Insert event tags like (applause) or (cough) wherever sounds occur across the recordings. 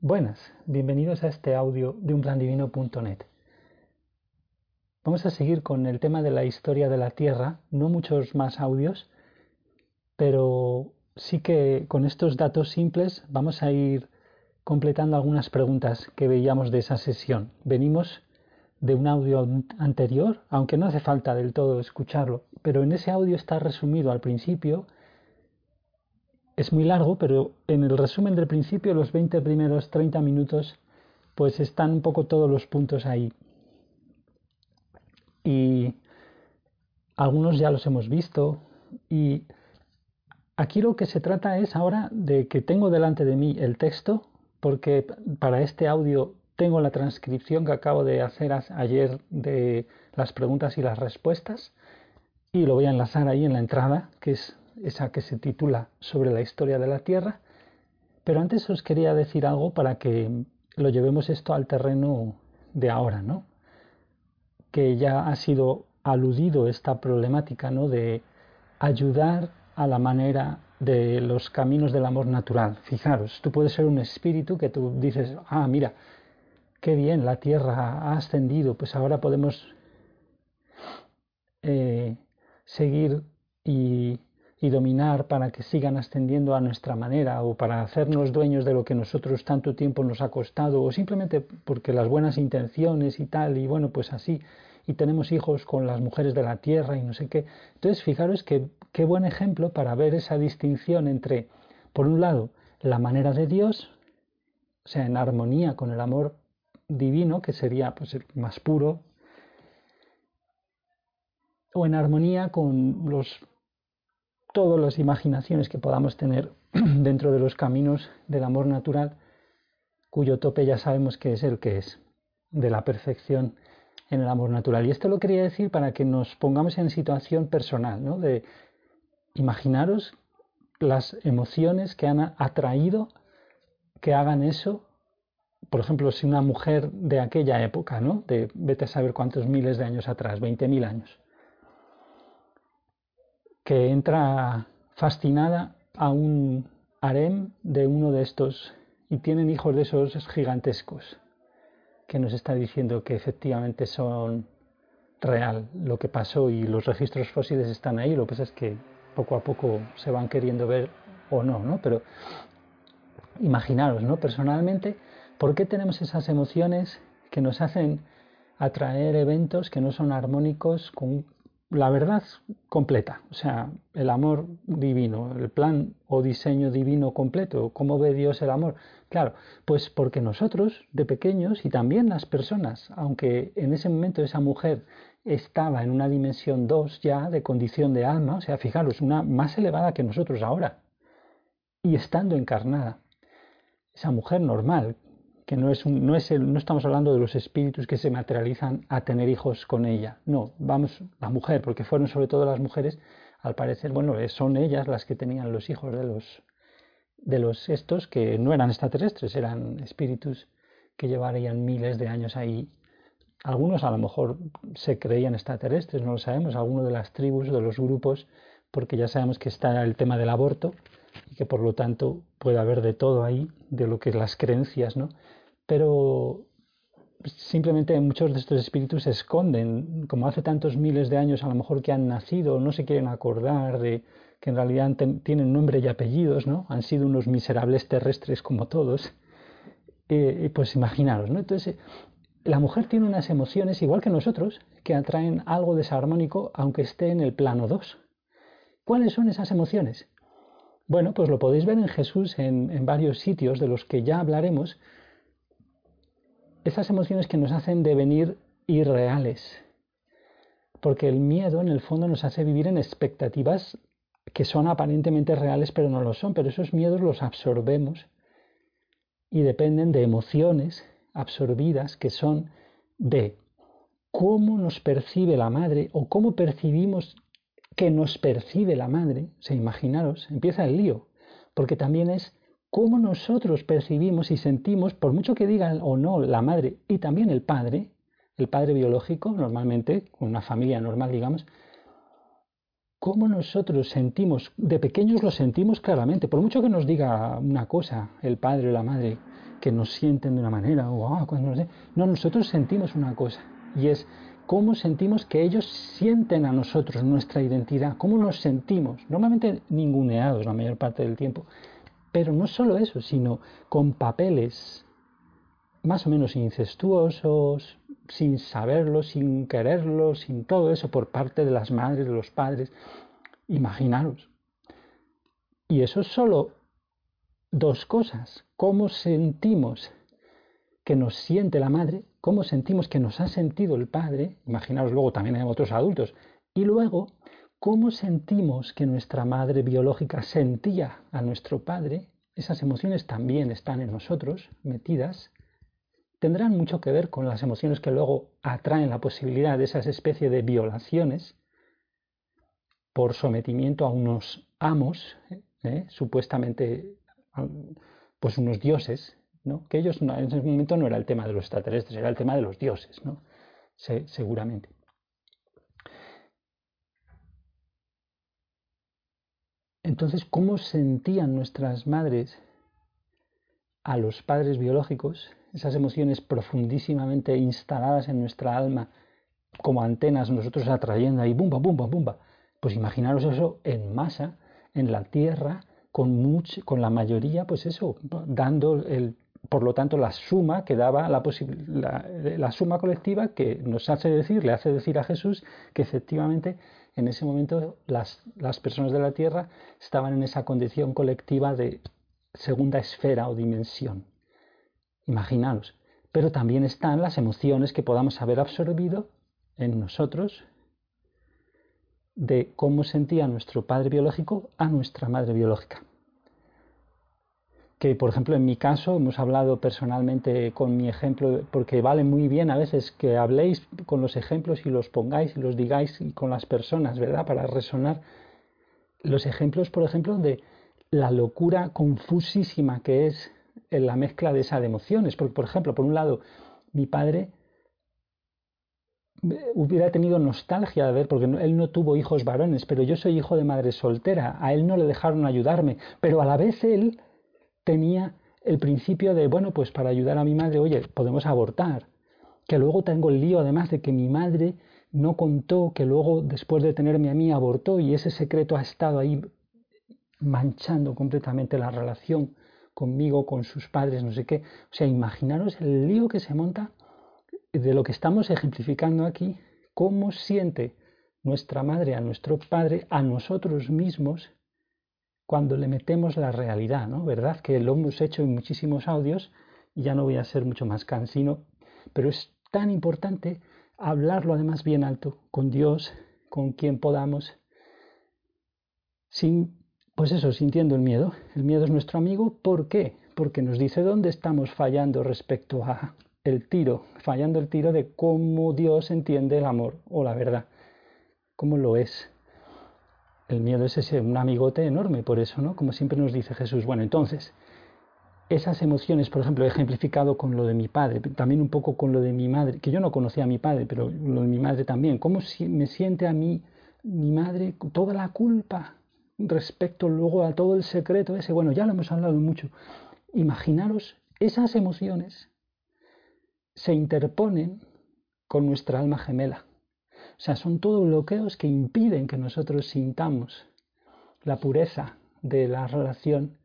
Buenas, bienvenidos a este audio de unplandivino.net. Vamos a seguir con el tema de la historia de la Tierra, no muchos más audios, pero sí que con estos datos simples vamos a ir completando algunas preguntas que veíamos de esa sesión. Venimos de un audio anterior, aunque no hace falta del todo escucharlo, pero en ese audio está resumido al principio es muy largo, pero en el resumen del principio, los 20 primeros 30 minutos, pues están un poco todos los puntos ahí. Y algunos ya los hemos visto. Y aquí lo que se trata es ahora de que tengo delante de mí el texto, porque para este audio tengo la transcripción que acabo de hacer ayer de las preguntas y las respuestas. Y lo voy a enlazar ahí en la entrada, que es esa que se titula Sobre la historia de la Tierra. Pero antes os quería decir algo para que lo llevemos esto al terreno de ahora, ¿no? Que ya ha sido aludido esta problemática, ¿no? De ayudar a la manera de los caminos del amor natural. Fijaros, tú puedes ser un espíritu que tú dices, ah, mira, qué bien, la Tierra ha ascendido, pues ahora podemos eh, seguir y y dominar para que sigan ascendiendo a nuestra manera o para hacernos dueños de lo que nosotros tanto tiempo nos ha costado o simplemente porque las buenas intenciones y tal y bueno pues así y tenemos hijos con las mujeres de la tierra y no sé qué. Entonces fijaros que qué buen ejemplo para ver esa distinción entre por un lado la manera de Dios, o sea, en armonía con el amor divino que sería pues el más puro o en armonía con los todas las imaginaciones que podamos tener (clears throat) dentro de los caminos del amor natural, cuyo tope ya sabemos que es el que es, de la perfección en el amor natural. Y esto lo quería decir para que nos pongamos en situación personal, ¿no? de imaginaros las emociones que han atraído que hagan eso. Por ejemplo, si una mujer de aquella época, ¿no? de vete a saber cuántos miles de años atrás, 20.000 años, que entra fascinada a un harem de uno de estos y tienen hijos de esos gigantescos, que nos está diciendo que efectivamente son real lo que pasó y los registros fósiles están ahí, lo que pasa es que poco a poco se van queriendo ver o no, ¿no? Pero imaginaros, ¿no? Personalmente, ¿por qué tenemos esas emociones que nos hacen atraer eventos que no son armónicos con la verdad completa, o sea, el amor divino, el plan o diseño divino completo, cómo ve Dios el amor. Claro, pues porque nosotros de pequeños y también las personas, aunque en ese momento esa mujer estaba en una dimensión 2 ya de condición de alma, o sea, fijaros, una más elevada que nosotros ahora, y estando encarnada, esa mujer normal, que no, es no, es el, no estamos hablando de los espíritus que se materializan a tener hijos con ella, no, vamos, la mujer, porque fueron sobre todo las mujeres, al parecer, bueno, eh, son ellas las que tenían los hijos de los, de los estos que no eran extraterrestres, eran espíritus que llevarían miles de años ahí. Algunos a lo mejor se creían extraterrestres, no lo sabemos, algunos de las tribus, de los grupos, porque ya sabemos que está el tema del aborto y que por lo tanto puede haber de todo ahí, de lo que las creencias, ¿no? Pero simplemente muchos de estos espíritus se esconden, como hace tantos miles de años a lo mejor que han nacido, no se quieren acordar de que en realidad tienen nombre y apellidos, ¿no? Han sido unos miserables terrestres como todos. Eh, pues imaginaros, ¿no? Entonces, la mujer tiene unas emociones, igual que nosotros, que atraen algo desarmónico, aunque esté en el plano 2. ¿Cuáles son esas emociones? Bueno, pues lo podéis ver en Jesús en, en varios sitios de los que ya hablaremos, esas emociones que nos hacen devenir irreales. Porque el miedo en el fondo nos hace vivir en expectativas que son aparentemente reales pero no lo son, pero esos miedos los absorbemos y dependen de emociones absorbidas que son de cómo nos percibe la madre o cómo percibimos que nos percibe la madre. O sea, imaginaros, empieza el lío, porque también es cómo nosotros percibimos y sentimos, por mucho que digan o no la madre y también el padre, el padre biológico, normalmente, con una familia normal, digamos, cómo nosotros sentimos, de pequeños lo sentimos claramente, por mucho que nos diga una cosa el padre o la madre, que nos sienten de una manera, o ah, cuando no, nosotros sentimos una cosa, y es cómo sentimos que ellos sienten a nosotros nuestra identidad, cómo nos sentimos, normalmente ninguneados la mayor parte del tiempo, pero no solo eso, sino con papeles más o menos incestuosos, sin saberlo, sin quererlo, sin todo eso por parte de las madres, de los padres. Imaginaros. Y eso es solo dos cosas. Cómo sentimos que nos siente la madre, cómo sentimos que nos ha sentido el padre, imaginaros luego también hay otros adultos, y luego cómo sentimos que nuestra madre biológica sentía a nuestro padre, esas emociones también están en nosotros, metidas, tendrán mucho que ver con las emociones que luego atraen la posibilidad de esas especies de violaciones por sometimiento a unos amos, ¿eh? supuestamente pues unos dioses, ¿no? que ellos en ese momento no era el tema de los extraterrestres, era el tema de los dioses, ¿no? seguramente. Entonces, ¿cómo sentían nuestras madres a los padres biológicos esas emociones profundísimamente instaladas en nuestra alma como antenas, nosotros atrayendo ahí, bumba, bumba, bumba. Pues imaginaros eso en masa, en la tierra, con, con la mayoría, pues eso, dando el, por lo tanto, la suma que daba la, la, la suma colectiva que nos hace decir, le hace decir a Jesús que efectivamente en ese momento las, las personas de la tierra estaban en esa condición colectiva de segunda esfera o dimensión. Imaginaros. Pero también están las emociones que podamos haber absorbido en nosotros de cómo sentía nuestro padre biológico a nuestra madre biológica. Que, por ejemplo, en mi caso, hemos hablado personalmente con mi ejemplo, porque vale muy bien a veces que habléis con los ejemplos y los pongáis y los digáis con las personas, ¿verdad? Para resonar los ejemplos, por ejemplo, de la locura confusísima que es en la mezcla de esas emociones. Porque, por ejemplo, por un lado, mi padre hubiera tenido nostalgia de ver, porque él no tuvo hijos varones, pero yo soy hijo de madre soltera, a él no le dejaron ayudarme, pero a la vez él tenía el principio de, bueno, pues para ayudar a mi madre, oye, podemos abortar, que luego tengo el lío además de que mi madre no contó que luego después de tenerme a mí abortó y ese secreto ha estado ahí manchando completamente la relación conmigo, con sus padres, no sé qué. O sea, imaginaros el lío que se monta de lo que estamos ejemplificando aquí, cómo siente nuestra madre a nuestro padre, a nosotros mismos, cuando le metemos la realidad, ¿no? ¿Verdad? Que lo hemos hecho en muchísimos audios y ya no voy a ser mucho más cansino, pero es tan importante hablarlo además bien alto, con Dios, con quien podamos, sin pues eso, sintiendo el miedo. El miedo es nuestro amigo. ¿Por qué? Porque nos dice dónde estamos fallando respecto a el tiro, fallando el tiro de cómo Dios entiende el amor o la verdad, cómo lo es. El miedo es ese, un amigote enorme, por eso, ¿no? Como siempre nos dice Jesús. Bueno, entonces, esas emociones, por ejemplo, he ejemplificado con lo de mi padre, también un poco con lo de mi madre, que yo no conocía a mi padre, pero lo de mi madre también. ¿Cómo me siente a mí mi madre toda la culpa respecto luego a todo el secreto ese, bueno, ya lo hemos hablado mucho. Imaginaros esas emociones se interponen con nuestra alma gemela. O sea, son todos bloqueos que impiden que nosotros sintamos la pureza de la relación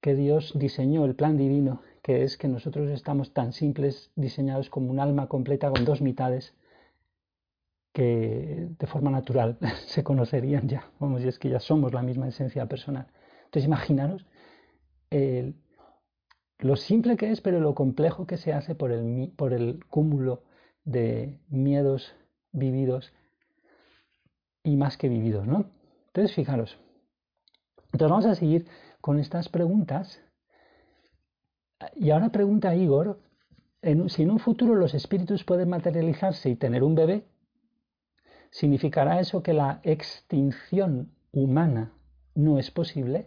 que Dios diseñó, el plan divino, que es que nosotros estamos tan simples, diseñados como un alma completa con dos mitades, que de forma natural (laughs) se conocerían ya, vamos, y es que ya somos la misma esencia personal. Entonces imaginaros lo simple que es, pero lo complejo que se hace por el, por el cúmulo de miedos vividos y más que vividos, ¿no? Entonces fijaros. Entonces vamos a seguir con estas preguntas Y ahora pregunta Igor, si en un futuro los espíritus pueden materializarse y tener un bebé, ¿significará eso que la extinción humana no es posible?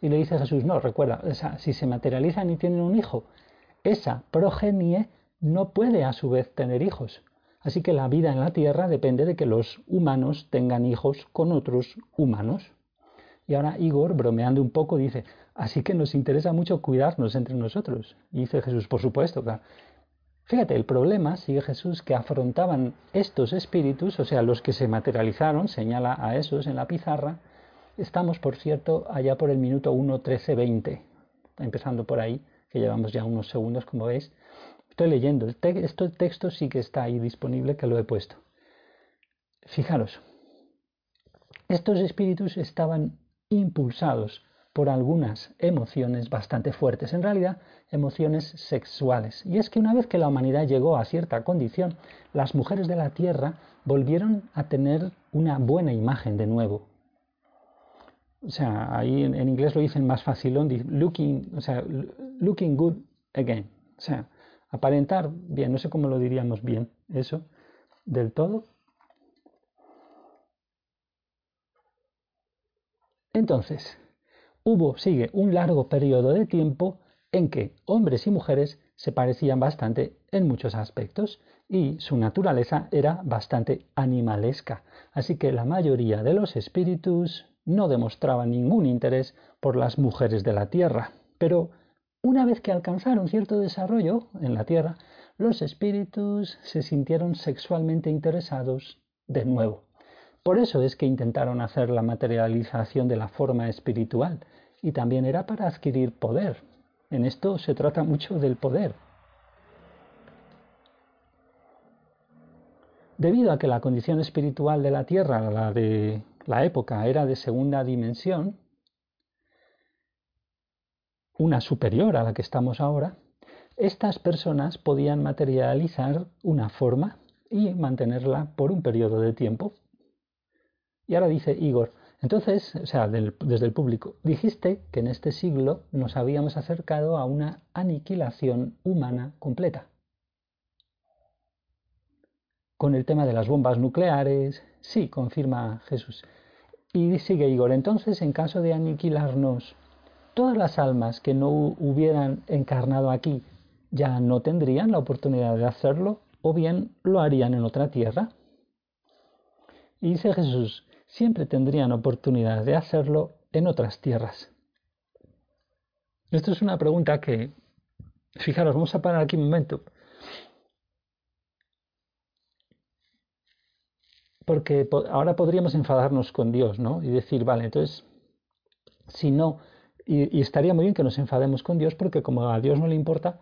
Y le dice Jesús, no, recuerda, si se materializan y tienen un hijo, esa progenie no puede a su vez tener hijos. Así que la vida en la Tierra depende de que los humanos tengan hijos con otros humanos. Y ahora Igor, bromeando un poco, dice, así que nos interesa mucho cuidarnos entre nosotros. Y dice Jesús, por supuesto. Fíjate, el problema, sigue Jesús, que afrontaban estos espíritus, o sea, los que se materializaron, señala a esos en la pizarra, estamos, por cierto, allá por el minuto 1, 13, 20, empezando por ahí, que llevamos ya unos segundos, como veis. Estoy leyendo, el este texto sí que está ahí disponible, que lo he puesto. Fijaros, estos espíritus estaban impulsados por algunas emociones bastante fuertes, en realidad emociones sexuales. Y es que una vez que la humanidad llegó a cierta condición, las mujeres de la tierra volvieron a tener una buena imagen de nuevo. O sea, ahí en, inglés lo dicen más fácil, looking, o sea, looking good again. O sea, aparentar bien, no sé cómo lo diríamos bien, eso, del todo, Entonces, hubo, sigue, un largo periodo de tiempo en que hombres y mujeres se parecían bastante en muchos aspectos y su naturaleza era bastante animalesca, así que la mayoría de los espíritus no demostraban ningún interés por las mujeres de la tierra. Pero una vez que alcanzaron cierto desarrollo en la tierra, los espíritus se sintieron sexualmente interesados de nuevo. Por eso es que intentaron hacer la materialización de la forma espiritual y también era para adquirir poder. En esto se trata mucho del poder. Debido a que la condición espiritual de la Tierra, la de la época, era de segunda dimensión, una superior a la que estamos ahora, estas personas podían materializar una forma y mantenerla por un periodo de tiempo y ahora dice Igor, entonces, o sea, desde el público, dijiste que en este siglo nos habíamos acercado a una aniquilación humana completa. Con el tema de las bombas nucleares, sí, confirma Jesús. Y sigue Igor, entonces en caso de aniquilarnos, todas las almas que no hubieran encarnado aquí ya no tendrían la oportunidad de hacerlo o bien lo harían en otra tierra. Y dice Jesús, siempre tendrían oportunidad de hacerlo en otras tierras. Esto es una pregunta que, fijaros, vamos a parar aquí un momento. Porque ahora podríamos enfadarnos con Dios, ¿no? Y decir, vale, entonces, si no, y, estaría muy bien que nos enfademos con Dios porque como a Dios no le importa,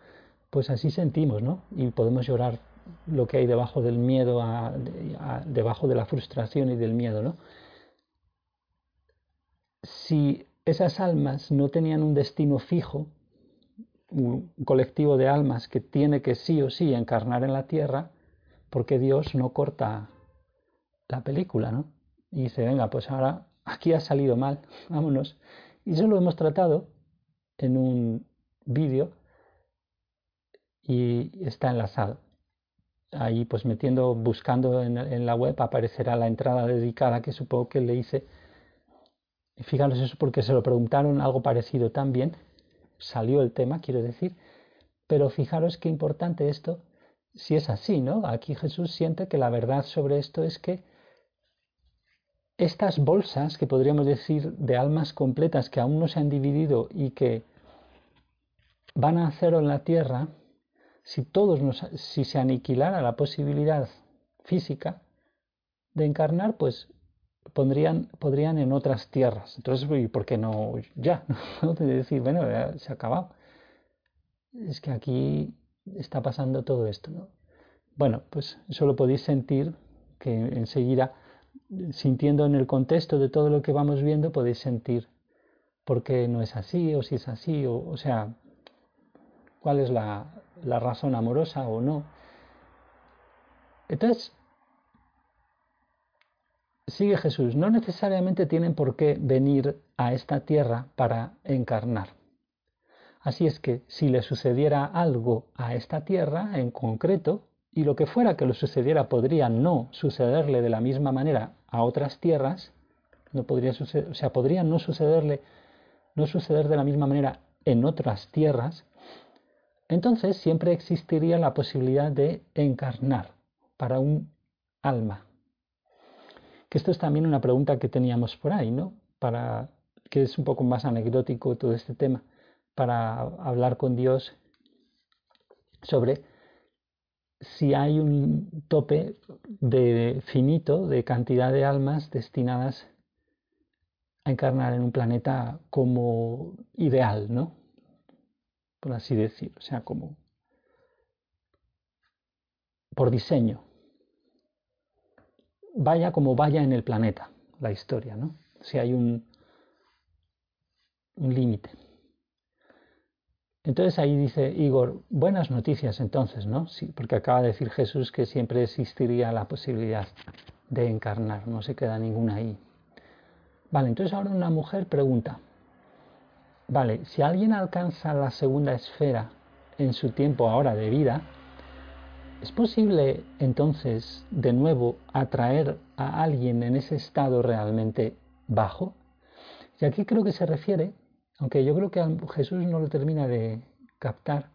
pues así sentimos, ¿no? Y podemos llorar lo que hay debajo del miedo, debajo de la frustración y del miedo, ¿no? si esas almas no tenían un destino fijo, un colectivo de almas que tiene que sí o sí encarnar en la tierra, porque Dios no corta la película, ¿no? Y dice, venga, pues ahora aquí ha salido mal, vámonos. Y eso lo hemos tratado en un vídeo y está enlazado. Ahí pues metiendo, buscando en, en la web aparecerá la entrada dedicada que supongo que le hice y fijaros eso porque se lo preguntaron algo parecido también, salió el tema, quiero decir, pero fijaros qué importante esto, si es así, ¿no? Aquí Jesús siente que la verdad sobre esto es que estas bolsas, que podríamos decir de almas completas que aún no se han dividido y que van a hacerlo en la tierra, si todos nos, si se aniquilara la posibilidad física de encarnar, pues pondrían, podrían en otras tierras. Entonces, ¿y por qué no ya? (laughs) ¿No? De decir, bueno, se ha acabado. Es que aquí está pasando todo esto. ¿no? Bueno, pues eso lo podéis sentir, que enseguida, sintiendo en el contexto de todo lo que vamos viendo, podéis sentir por qué no es así, o si es así, o, o sea, cuál es la, la razón amorosa o no. Entonces, sigue Jesús, no necesariamente tienen por qué venir a esta tierra para encarnar. Así es que si le sucediera algo a esta tierra en concreto, y lo que fuera que le sucediera podría no sucederle de la misma manera a otras tierras, no podría suceder, o sea, podría no sucederle, no suceder de la misma manera en otras tierras, entonces siempre existiría la posibilidad de encarnar para un alma. Que esto es también una pregunta que teníamos por ahí, ¿no? Para que es un poco más anecdótico todo este tema para hablar con Dios sobre si hay un tope de finito de cantidad de almas destinadas a encarnar en un planeta como ideal, ¿no? Por así decir, o sea, como por diseño. Vaya como vaya en el planeta la historia, ¿no? Si hay un, un límite. Entonces ahí dice Igor, buenas noticias entonces, ¿no? Sí, porque acaba de decir Jesús que siempre existiría la posibilidad de encarnar, no se queda ninguna ahí. Vale, entonces ahora una mujer pregunta, vale, si alguien alcanza la segunda esfera en su tiempo ahora de vida, ¿es posible entonces de nuevo atraer a alguien en ese estado realmente bajo? Y aquí creo que se refiere aunque yo creo que Jesús no lo termina de captar,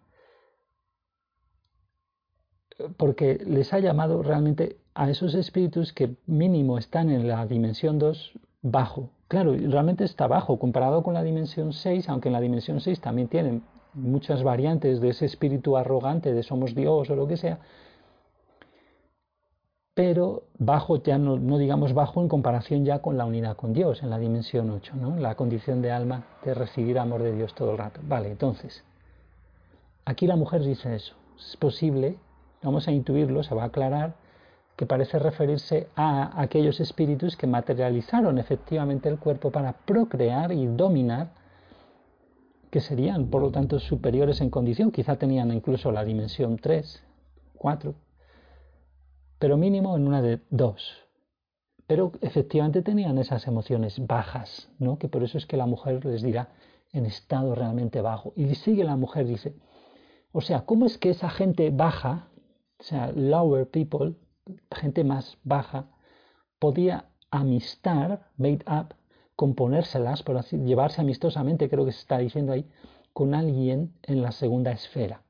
porque les ha llamado realmente a esos espíritus que mínimo están en la dimensión 2 bajo. Claro, realmente está bajo comparado con la dimensión 6, aunque en la dimensión 6 también tienen muchas variantes de ese espíritu arrogante de somos Dios o lo que sea, pero bajo, ya no, digamos bajo en comparación ya con la unidad con Dios, en la dimensión 8, ¿no? la condición de alma de recibir amor de Dios todo el rato. Vale, entonces, aquí la mujer dice eso, es posible, vamos a intuirlo, se va a aclarar, que parece referirse a aquellos espíritus que materializaron efectivamente el cuerpo para procrear y dominar, que serían por lo tanto superiores en condición, quizá tenían incluso la dimensión 3, 4, pero mínimo en una de dos. Pero efectivamente tenían esas emociones bajas, ¿no? que por eso es que la mujer les dirá en estado realmente bajo. Y sigue la mujer, dice, o sea, ¿cómo es que esa gente baja, o sea, lower people, gente más baja, podía amistar, made up, componérselas, por así, llevarse amistosamente, creo que se está diciendo ahí, con alguien en la segunda esfera?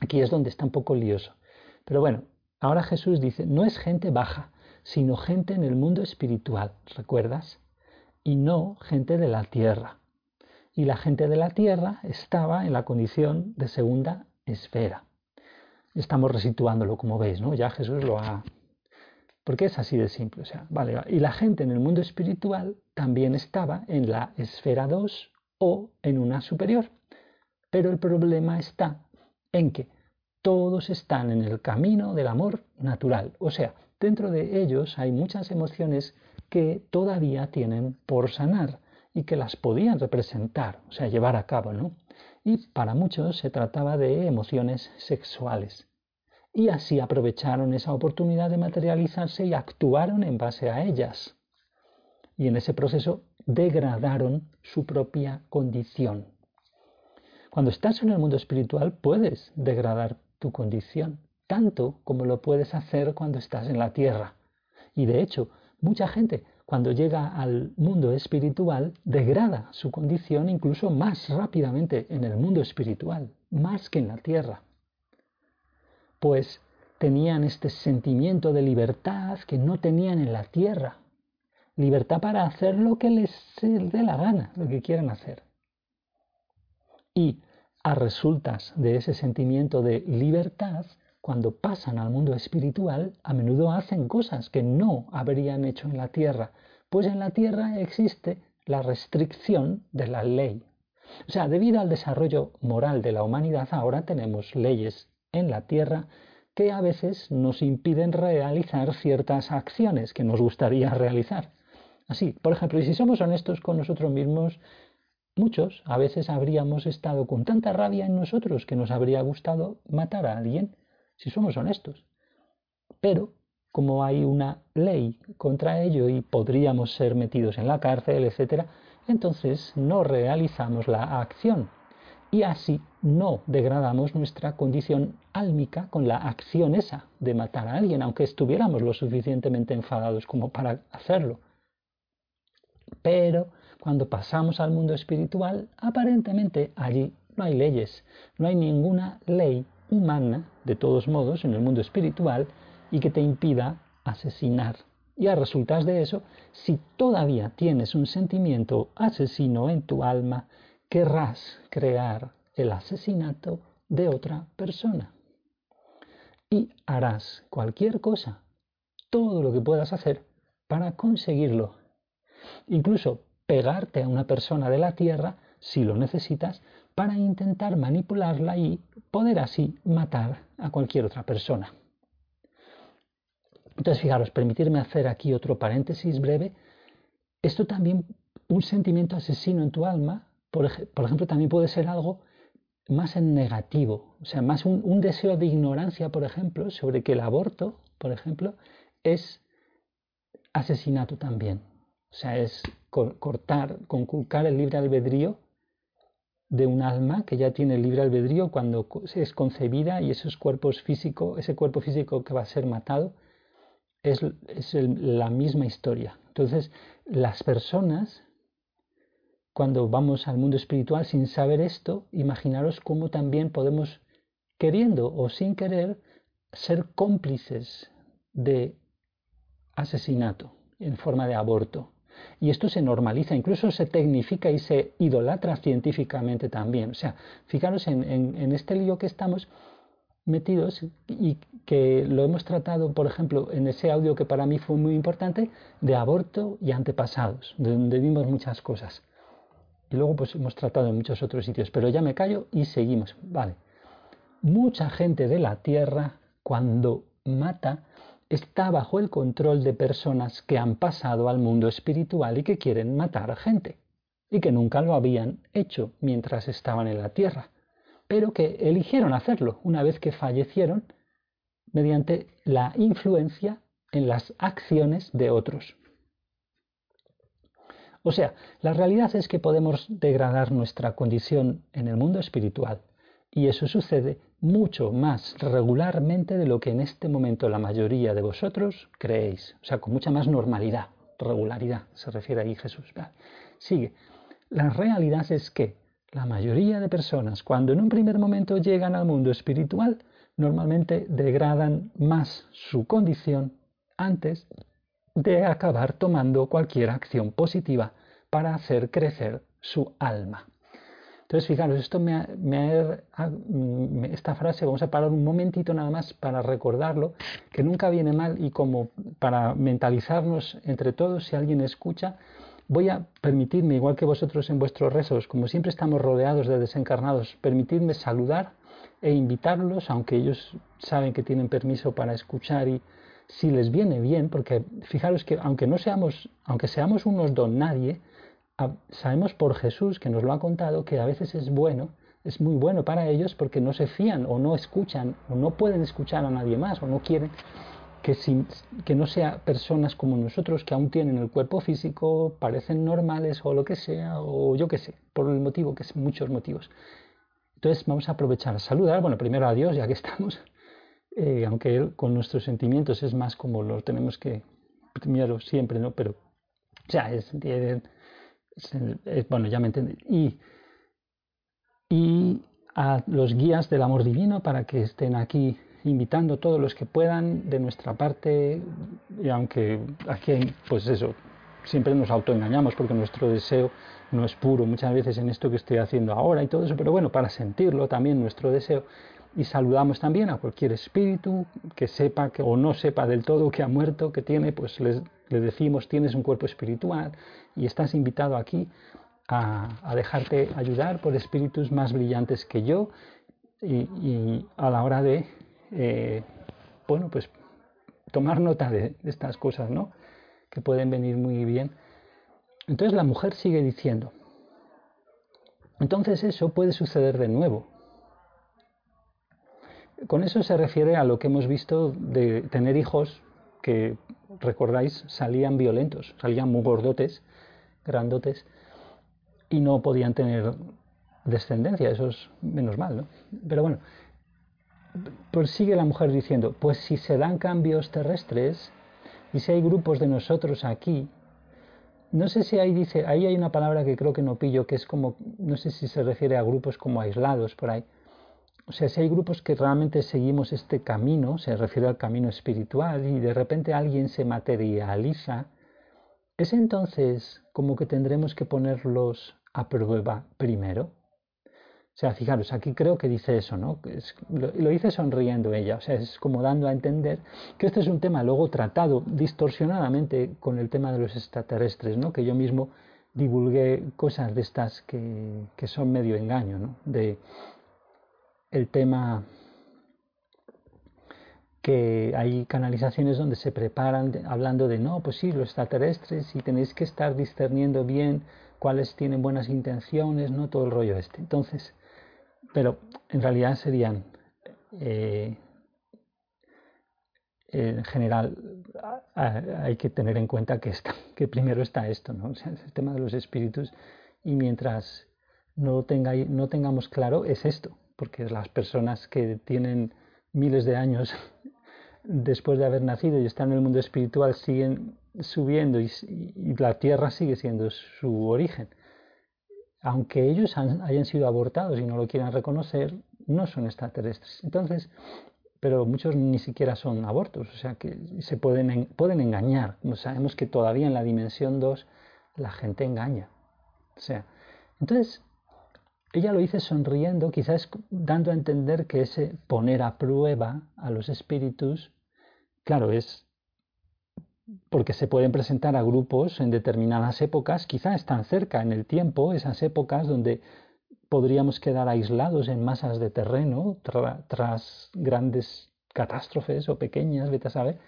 Aquí es donde está un poco lioso. Pero bueno, ahora Jesús dice, no es gente baja, sino gente en el mundo espiritual, ¿recuerdas? Y no gente de la tierra. Y la gente de la tierra estaba en la condición de segunda esfera. Estamos resituándolo, como veis, ¿no? Ya Jesús lo ha... Porque es así de simple. O sea, vale, y la gente en el mundo espiritual también estaba en la esfera 2 o en una superior. Pero el problema está en que todos están en el camino del amor natural. O sea, dentro de ellos hay muchas emociones que todavía tienen por sanar y que las podían representar, o sea, llevar a cabo, ¿no? Y para muchos se trataba de emociones sexuales. Y así aprovecharon esa oportunidad de materializarse y actuaron en base a ellas. Y en ese proceso degradaron su propia condición. Cuando estás en el mundo espiritual puedes degradar tu condición, tanto como lo puedes hacer cuando estás en la tierra. Y de hecho, mucha gente cuando llega al mundo espiritual degrada su condición incluso más rápidamente en el mundo espiritual, más que en la tierra. Pues tenían este sentimiento de libertad que no tenían en la tierra. Libertad para hacer lo que les dé la gana, lo que quieran hacer. Y a resultas de ese sentimiento de libertad, cuando pasan al mundo espiritual, a menudo hacen cosas que no habrían hecho en la tierra, pues en la tierra existe la restricción de la ley. O sea, debido al desarrollo moral de la humanidad, ahora tenemos leyes en la tierra que a veces nos impiden realizar ciertas acciones que nos gustaría realizar. Así, por ejemplo, y si somos honestos con nosotros mismos, Muchos a veces habríamos estado con tanta rabia en nosotros que nos habría gustado matar a alguien, si somos honestos. Pero como hay una ley contra ello y podríamos ser metidos en la cárcel, etc., entonces no realizamos la acción y así no degradamos nuestra condición álmica con la acción esa de matar a alguien, aunque estuviéramos lo suficientemente enfadados como para hacerlo. Pero cuando pasamos al mundo espiritual, aparentemente allí no hay leyes, no hay ninguna ley humana, de todos modos, en el mundo espiritual, y que te impida asesinar. Y a resultas de eso, si todavía tienes un sentimiento asesino en tu alma, querrás crear el asesinato de otra persona. Y harás cualquier cosa, todo lo que puedas hacer para conseguirlo. Incluso pegarte a una persona de la tierra, si lo necesitas, para intentar manipularla y poder así matar a cualquier otra persona. Entonces, fijaros, permitirme hacer aquí otro paréntesis breve. Esto también, un sentimiento asesino en tu alma, por, ejemplo, también puede ser algo más en negativo, o sea, más un, deseo de ignorancia, por ejemplo, sobre que el aborto, por ejemplo, es asesinato también. O sea, es cortar, conculcar el libre albedrío de un alma que ya tiene libre albedrío cuando es concebida y esos cuerpos físicos, ese cuerpo físico que va a ser matado, es, la misma historia. Entonces, las personas, cuando vamos al mundo espiritual sin saber esto, imaginaros cómo también podemos, queriendo o sin querer, ser cómplices de asesinato en forma de aborto. Y esto se normaliza, incluso se tecnifica y se idolatra científicamente también. O sea, fijaros en, este lío que estamos metidos y que lo hemos tratado, por ejemplo, en ese audio que para mí fue muy importante, de aborto y antepasados, donde vimos muchas cosas. Y luego pues hemos tratado en muchos otros sitios, pero ya me callo y seguimos. Vale. Mucha gente de la Tierra, cuando mata, está bajo el control de personas que han pasado al mundo espiritual y que quieren matar a gente, y que nunca lo habían hecho mientras estaban en la tierra, pero que eligieron hacerlo una vez que fallecieron mediante la influencia en las acciones de otros. O sea, la realidad es que podemos degradar nuestra condición en el mundo espiritual, y eso sucede mucho más regularmente de lo que en este momento la mayoría de vosotros creéis, o sea, con mucha más normalidad, regularidad, se refiere ahí Jesús. Sigue. La realidad es que la mayoría de personas, cuando en un primer momento llegan al mundo espiritual, normalmente degradan más su condición antes de acabar tomando cualquier acción positiva para hacer crecer su alma. Entonces, fijaros, esta frase, vamos a parar un momentito nada más para recordarlo, que nunca viene mal y como para mentalizarnos entre todos, si alguien escucha, voy a permitirme, igual que vosotros en vuestros rezos, como siempre estamos rodeados de desencarnados, permitidme saludar e invitarlos, aunque ellos saben que tienen permiso para escuchar y si les viene bien, porque fijaros que aunque no seamos, aunque seamos unos don nadie, sabemos por Jesús, que nos lo ha contado, que a veces es bueno, es muy bueno para ellos porque no se fían o no escuchan o no pueden escuchar a nadie más o no quieren que, que no sea personas como nosotros que aún tienen el cuerpo físico, parecen normales o lo que sea, o yo qué sé, por el motivo, que es muchos motivos. Entonces vamos a aprovechar a saludar, bueno, primero a Dios, ya que estamos, (laughs) eh, aunque Él con nuestros sentimientos es más como lo tenemos que primero siempre, ¿no? Pero, o sea, es, bueno, ya me entendí. Y, y a los guías del amor divino para que estén aquí invitando todos los que puedan de nuestra parte, y aunque aquí, pues eso, siempre nos autoengañamos porque nuestro deseo no es puro muchas veces en esto que estoy haciendo ahora y todo eso, pero bueno, para sentirlo también nuestro deseo. Y saludamos también a cualquier espíritu que sepa que, o no sepa del todo que ha muerto, que tiene, pues les, le decimos tienes un cuerpo espiritual y estás invitado aquí a, dejarte ayudar por espíritus más brillantes que yo y, a la hora de, eh, bueno, pues tomar nota de estas cosas, ¿no? Que pueden venir muy bien. Entonces la mujer sigue diciendo, entonces eso puede suceder de nuevo. Con eso se refiere a lo que hemos visto de tener hijos que recordáis, salían violentos, salían muy gordotes, grandotes, y no podían tener descendencia, eso es menos mal, ¿no? Pero bueno, pues sigue la mujer diciendo, pues si se dan cambios terrestres y si hay grupos de nosotros aquí, no sé si ahí dice, ahí hay una palabra que creo que no pillo, que es como, no sé si se refiere a grupos como aislados por ahí. O sea, si hay grupos que realmente seguimos este camino, se refiere al camino espiritual, y de repente alguien se materializa, es entonces como que tendremos que ponerlos a prueba primero. O sea, fijaros, aquí creo que dice eso, ¿no? lo, lo, dice sonriendo ella, o sea, es como dando a entender que este es un tema luego tratado distorsionadamente con el tema de los extraterrestres, ¿no? Que yo mismo divulgué cosas de estas que, que son medio engaño, ¿no? De el tema que hay canalizaciones donde se preparan hablando de no, pues sí, los extraterrestres y tenéis que estar discerniendo bien cuáles tienen buenas intenciones, no todo el rollo este. Entonces, pero en realidad serían, eh, en general, hay que tener en cuenta que, que primero está esto, ¿no? el tema de los espíritus y mientras no, tenga, no tengamos claro es esto, porque las personas que tienen miles de años (laughs) después de haber nacido y están en el mundo espiritual siguen subiendo y la tierra sigue siendo su origen aunque ellos hayan sido abortados y no lo quieran reconocer, no son extraterrestres. Entonces, pero muchos ni siquiera son abortos, o sea que se pueden, pueden engañar. Sabemos que todavía en la dimensión 2 la gente engaña. O sea, entonces ella lo dice sonriendo, quizás dando a entender que ese poner a prueba a los espíritus, claro, es porque se pueden presentar a grupos en determinadas épocas, quizá están cerca en el tiempo, esas épocas donde podríamos quedar aislados en masas de terreno tras grandes catástrofes o pequeñas, vete a saber,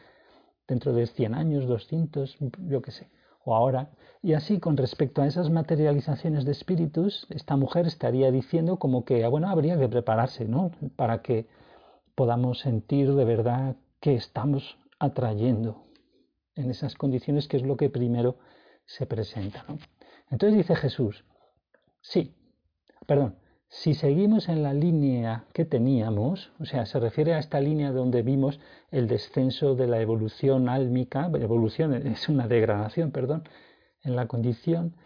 dentro de 100 años, 200, yo qué sé, o ahora. Y así con respecto a esas materializaciones de espíritus, esta mujer estaría diciendo como que, bueno, habría que prepararse, ¿no? Para que podamos sentir de verdad que estamos atrayendo en esas condiciones, que es lo que primero se presenta. Entonces dice Jesús, sí, perdón, si seguimos en la línea que teníamos, o sea, se refiere a esta línea donde vimos el descenso de la evolución álmica, evolución es una degradación, perdón, en la condición,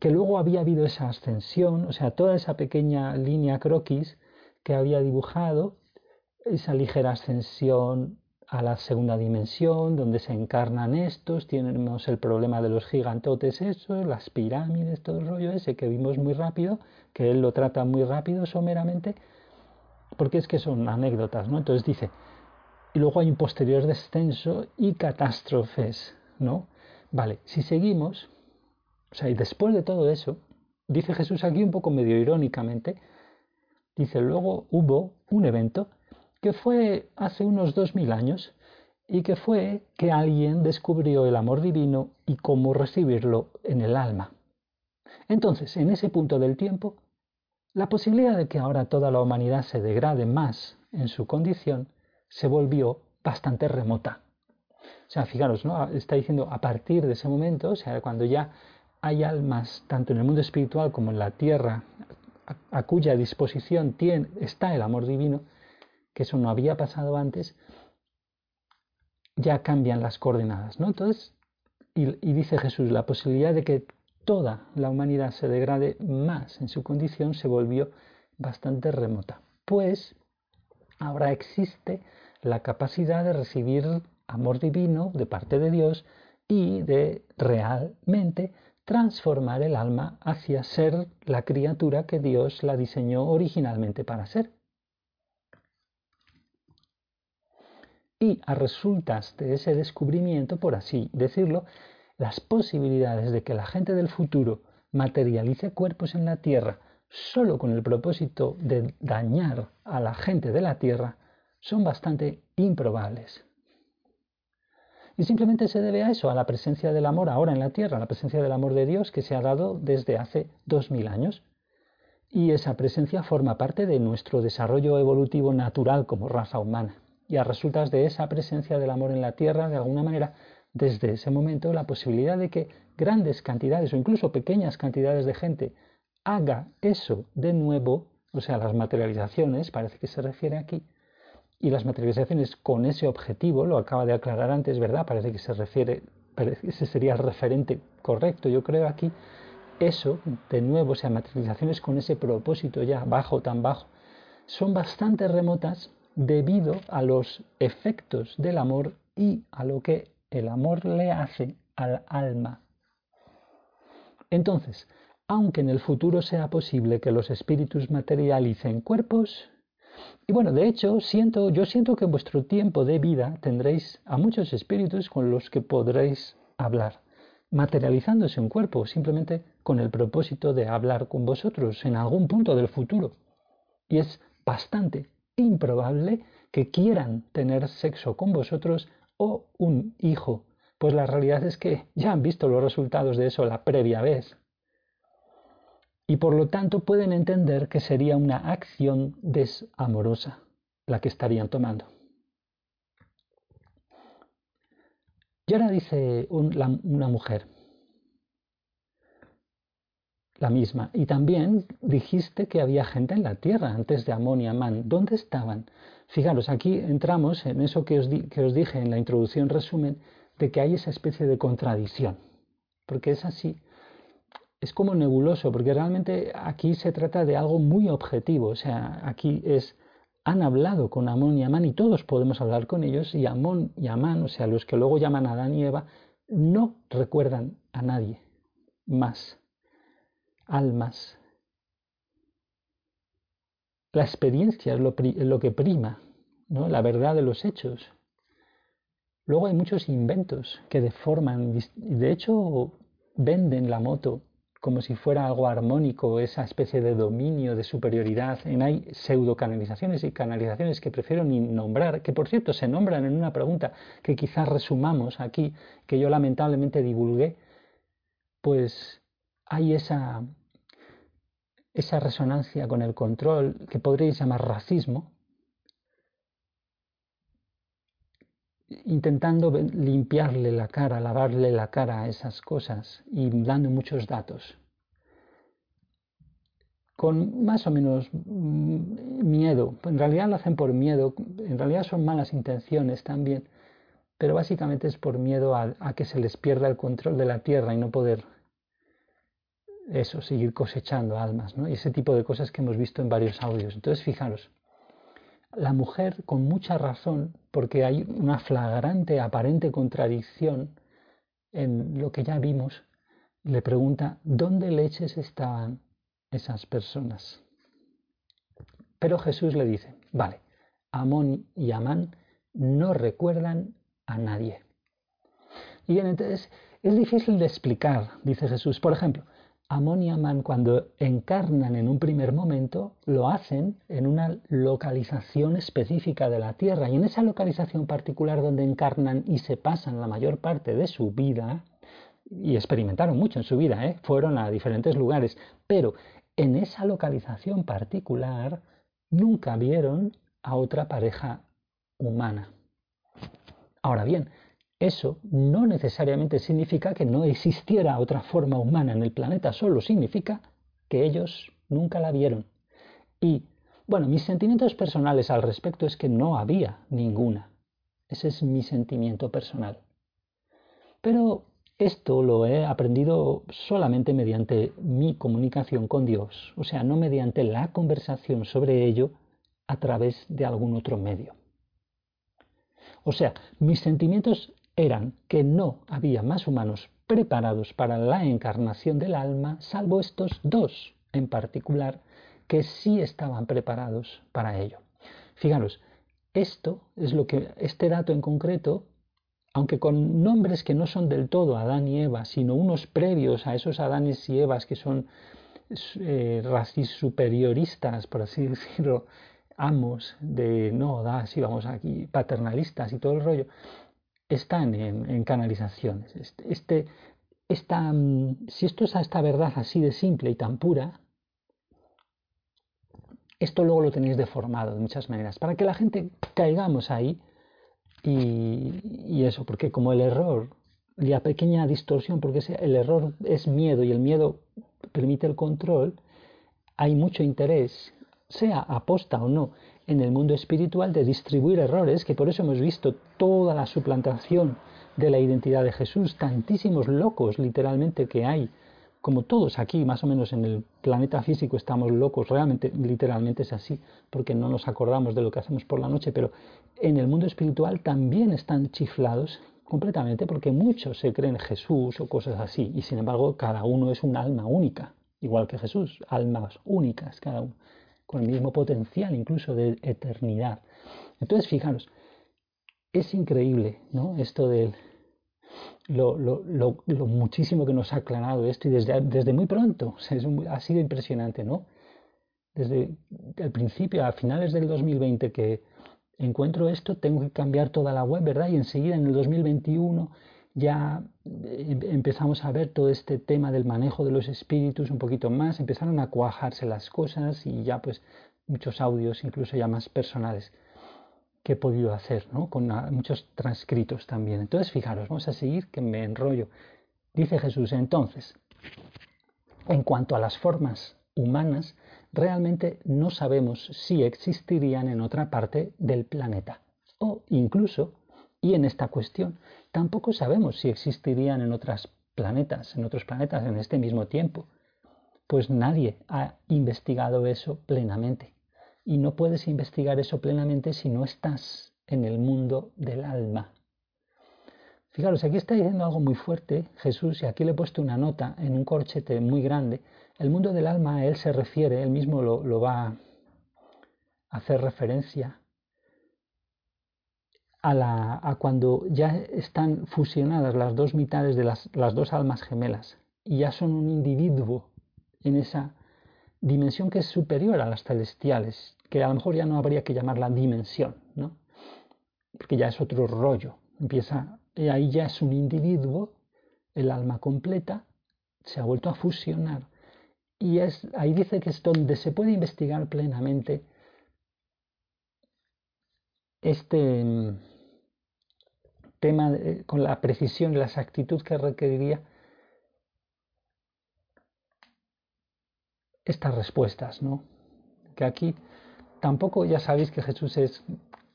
que luego había habido esa ascensión, o sea, toda esa pequeña línea croquis que había dibujado, esa ligera ascensión a la segunda dimensión, donde se encarnan estos, tenemos el problema de los gigantotes esos, las pirámides, todo el rollo ese que vimos muy rápido, que él lo trata muy rápido, someramente, porque es que son anécdotas, ¿no? Entonces dice, y luego hay un posterior descenso y catástrofes, ¿no? Vale, si seguimos, o sea, y después de todo eso, dice Jesús aquí un poco medio irónicamente, dice, luego hubo un evento que fue hace unos dos mil años y que fue que alguien descubrió el amor divino y cómo recibirlo en el alma. Entonces, en ese punto del tiempo, la posibilidad de que ahora toda la humanidad se degrade más en su condición se volvió bastante remota. O sea, fijaros, ¿no? Está diciendo a partir de ese momento, o sea, cuando ya hay almas, tanto en el mundo espiritual como en la tierra, a, cuya disposición tiene, está el amor divino, que eso no había pasado antes, ya cambian las coordenadas, ¿no? Entonces, y, dice Jesús, la posibilidad de que toda la humanidad se degrade más en su condición se volvió bastante remota. Pues ahora existe la capacidad de recibir amor divino de parte de Dios y de realmente transformar el alma hacia ser la criatura que Dios la diseñó originalmente para ser. Y a resultas de ese descubrimiento, por así decirlo, las posibilidades de que la gente del futuro materialice cuerpos en la Tierra solo con el propósito de dañar a la gente de la Tierra son bastante improbables. Y simplemente se debe a eso, a la presencia del amor ahora en la Tierra, a la presencia del amor de Dios que se ha dado desde hace dos mil años. Y esa presencia forma parte de nuestro desarrollo evolutivo natural como raza humana y a resultas de esa presencia del amor en la tierra, de alguna manera, desde ese momento la posibilidad de que grandes cantidades o incluso pequeñas cantidades de gente haga eso de nuevo, o sea, las materializaciones, parece que se refiere aquí, y las materializaciones con ese objetivo, lo acaba de aclarar antes, ¿verdad? Parece que se refiere, ese sería el referente correcto, yo creo aquí, eso, de nuevo, o sea, materializaciones con ese propósito ya bajo, tan bajo, son bastante remotas debido a los efectos del amor y a lo que el amor le hace al alma. Entonces, aunque en el futuro sea posible que los espíritus materialicen cuerpos, y bueno, de hecho, siento, yo siento que en vuestro tiempo de vida tendréis a muchos espíritus con los que podréis hablar, materializándose un cuerpo, simplemente con el propósito de hablar con vosotros en algún punto del futuro. Y es bastante improbable que quieran tener sexo con vosotros o un hijo, pues la realidad es que ya han visto los resultados de eso la previa vez. Y por lo tanto pueden entender que sería una acción desamorosa la que estarían tomando. Y ahora dice una mujer, la misma. Y también dijiste que había gente en la tierra antes de Amón y Amán. ¿Dónde estaban? Fijaros, aquí entramos en eso que os, que os dije en la introducción resumen, de que hay esa especie de contradicción. Porque es así. Es como nebuloso, porque realmente aquí se trata de algo muy objetivo. O sea, aquí es, han hablado con Amón y Amán y todos podemos hablar con ellos y Amón y Amán, o sea, los que luego llaman a Adán y Eva, no recuerdan a nadie más almas. La experiencia es lo, que prima, ¿no? la verdad de los hechos. Luego hay muchos inventos que deforman, de hecho venden la moto como si fuera algo armónico, esa especie de dominio, de superioridad. En hay pseudo canalizaciones y canalizaciones que prefiero ni nombrar, que por cierto se nombran en una pregunta que quizás resumamos aquí, que yo lamentablemente divulgué, pues hay esa, esa resonancia con el control que podríais llamar racismo, intentando limpiarle la cara, lavarle la cara a esas cosas y dando muchos datos. Con más o menos mm, miedo, en realidad lo hacen por miedo, en realidad son malas intenciones también, pero básicamente es por miedo a, a que se les pierda el control de la tierra y no poder eso, seguir cosechando almas, ¿no? Y ese tipo de cosas que hemos visto en varios audios. Entonces, fijaros, la mujer con mucha razón, porque hay una flagrante, aparente contradicción en lo que ya vimos, le pregunta, ¿dónde leches estaban esas personas? Pero Jesús le dice, vale, Amón y Amán no recuerdan a nadie. Y entonces es difícil de explicar, dice Jesús. Por ejemplo, Amón y Amán cuando encarnan en un primer momento lo hacen en una localización específica de la Tierra y en esa localización particular donde encarnan y se pasan la mayor parte de su vida y experimentaron mucho en su vida, ¿eh? fueron a diferentes lugares, pero en esa localización particular nunca vieron a otra pareja humana. Ahora bien, eso no necesariamente significa que no existiera otra forma humana en el planeta, solo significa que ellos nunca la vieron. Y, bueno, mis sentimientos personales al respecto es que no había ninguna. Ese es mi sentimiento personal. Pero esto lo he aprendido solamente mediante mi comunicación con Dios, o sea, no mediante la conversación sobre ello a través de algún otro medio. O sea, mis sentimientos eran que no había más humanos preparados para la encarnación del alma, salvo estos dos en particular, que sí estaban preparados para ello. Fijaros, esto es lo que, este dato en concreto, aunque con nombres que no son del todo Adán y Eva, sino unos previos a esos Adanes y Evas que son eh, racis superioristas, por así (laughs) decirlo, amos de no, da, sí, vamos aquí, paternalistas y todo el rollo, están en, canalizaciones. Este, este mm, si esto es esta verdad así de simple y tan pura, esto luego lo tenéis deformado de muchas maneras, para que la gente caigamos ahí y, y eso, porque como el error la pequeña distorsión, porque el error es miedo y el miedo permite el control, hay mucho interés, sea aposta o no, en el mundo espiritual de distribuir errores, que por eso hemos visto toda la suplantación de la identidad de Jesús, tantísimos locos literalmente que hay, como todos aquí, más o menos en el planeta físico estamos locos, realmente, literalmente es así, porque no nos acordamos de lo que hacemos por la noche, pero en el mundo espiritual también están chiflados completamente porque muchos se creen Jesús o cosas así, y sin embargo cada uno es un alma única, igual que Jesús, almas únicas cada uno, con el mismo potencial incluso de eternidad. Entonces, fijaros, es increíble, ¿no? Esto de lo, lo, muchísimo que nos ha aclarado esto y desde, desde muy pronto, ha sido impresionante, ¿no? Desde el principio, a finales del 2020, que encuentro esto, tengo que cambiar toda la web, ¿verdad? Y enseguida en el 2021 ya eh, empezamos a ver todo este tema del manejo de los espíritus un poquito más, empezaron a cuajarse las cosas y ya pues muchos audios, incluso ya más personales que he podido hacer, ¿no? con muchos transcritos también. Entonces, fijaros, vamos a seguir que me enrollo. Dice Jesús, entonces, en cuanto a las formas humanas, realmente no sabemos si existirían en otra parte del planeta. O incluso, y en esta cuestión, tampoco sabemos si existirían en otros planetas, en otros planetas en este mismo tiempo. Pues nadie ha investigado eso plenamente y no puedes investigar eso plenamente si no estás en el mundo del alma. Fijaros, aquí está diciendo algo muy fuerte Jesús y aquí le he puesto una nota en un corchete muy grande. El mundo del alma a él se refiere, él mismo lo, va a hacer referencia a, cuando ya están fusionadas las dos mitades de las, las dos almas gemelas y ya son un individuo en esa dimensión que es superior a las celestiales, que a lo mejor ya no habría que llamarla dimensión, ¿no? porque ya es otro rollo. Empieza, y ahí ya es un individuo, el alma completa, se ha vuelto a fusionar. Y es, ahí dice que es donde se puede investigar plenamente este tema con la precisión y la exactitud que requeriría estas respuestas, ¿no? Que aquí tampoco ya sabéis que Jesús es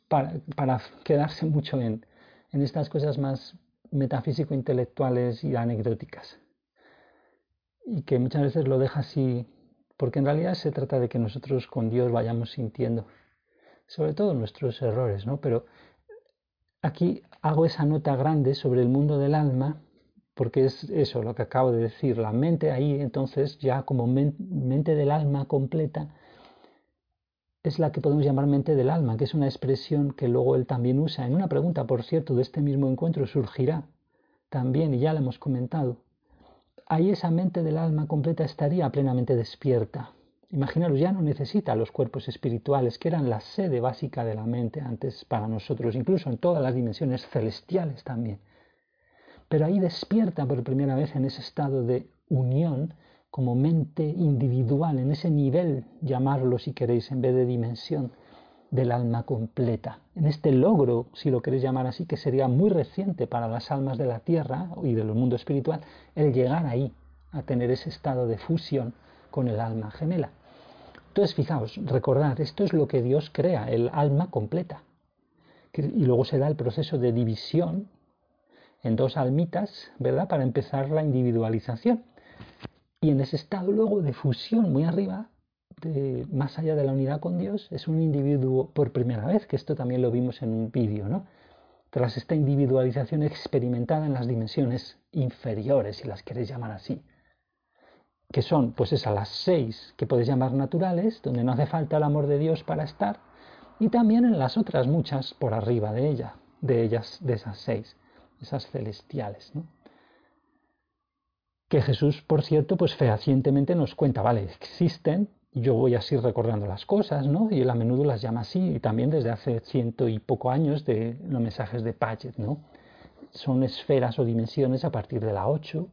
para, quedarse mucho en, en estas cosas más metafísico-intelectuales y anecdóticas. Y que muchas veces lo deja así, porque en realidad se trata de que nosotros con Dios vayamos sintiendo, sobre todo nuestros errores, ¿no? Pero aquí hago esa nota grande sobre el mundo del alma porque es eso lo que acabo de decir, la mente ahí entonces ya como mente del alma completa es la que podemos llamar mente del alma, que es una expresión que luego él también usa. En una pregunta, por cierto, de este mismo encuentro surgirá también, y ya la hemos comentado, ahí esa mente del alma completa estaría plenamente despierta. Imaginaros, ya no necesita los cuerpos espirituales, que eran la sede básica de la mente antes para nosotros, incluso en todas las dimensiones celestiales también pero ahí despierta por primera vez en ese estado de unión como mente individual, en ese nivel, llamarlo si queréis, en vez de dimensión del alma completa, en este logro, si lo queréis llamar así, que sería muy reciente para las almas de la tierra y del mundo espiritual, el llegar ahí, a tener ese estado de fusión con el alma gemela. Entonces, fijaos, recordad, esto es lo que Dios crea, el alma completa. Y luego se da el proceso de división en dos almitas, ¿verdad? Para empezar la individualización. Y en ese estado luego de fusión muy arriba, de, más allá de la unidad con Dios, es un individuo por primera vez, que esto también lo vimos en un vídeo, ¿no? Tras esta individualización experimentada en las dimensiones inferiores, si las queréis llamar así, que son pues esas las seis que podéis llamar naturales, donde no hace falta el amor de Dios para estar, y también en las otras muchas por arriba de ella, de ellas, de esas seis esas celestiales. ¿no? Que Jesús, por cierto, pues fehacientemente nos cuenta, vale, existen, yo voy así recordando las cosas, ¿no? Y él a menudo las llama así, y también desde hace ciento y poco años de los mensajes de Paget, ¿no? Son esferas o dimensiones a partir de la 8,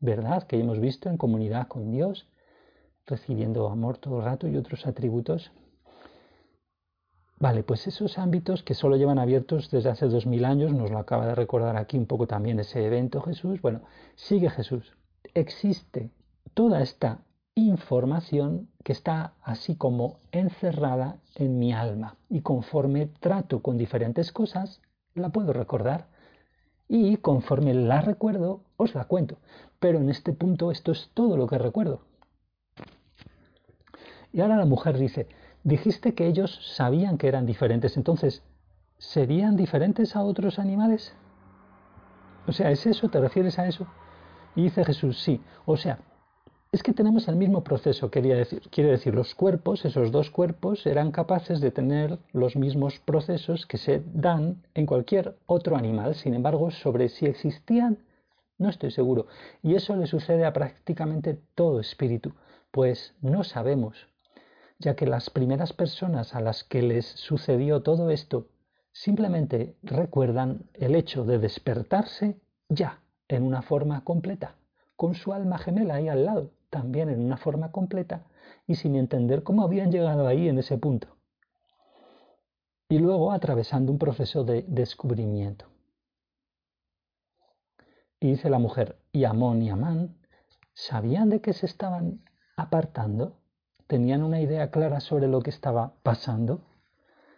¿verdad? Que hemos visto en comunidad con Dios, recibiendo amor todo el rato y otros atributos. Vale, pues esos ámbitos que solo llevan abiertos desde hace dos mil años, nos lo acaba de recordar aquí un poco también ese evento Jesús, bueno, sigue Jesús. Existe toda esta información que está así como encerrada en mi alma y conforme trato con diferentes cosas, la puedo recordar y conforme la recuerdo, os la cuento. Pero en este punto esto es todo lo que recuerdo. Y ahora la mujer dice, dijiste que ellos sabían que eran diferentes, entonces, ¿serían diferentes a otros animales? O sea, ¿es eso? ¿Te refieres a eso? Y dice Jesús, sí. O sea, es que tenemos el mismo proceso, quería decir. Quiere decir, los cuerpos, esos dos cuerpos, eran capaces de tener los mismos procesos que se dan en cualquier otro animal. Sin embargo, sobre si existían, no estoy seguro. Y eso le sucede a prácticamente todo espíritu, pues no sabemos, ya que las primeras personas a las que les sucedió todo esto simplemente recuerdan el hecho de despertarse ya en una forma completa, con su alma gemela ahí al lado también en una forma completa y sin entender cómo habían llegado ahí en ese punto. Y luego atravesando un proceso de descubrimiento. Y dice la mujer, y Amón y Amán sabían de qué se estaban apartando, tenían una idea clara sobre lo que estaba pasando.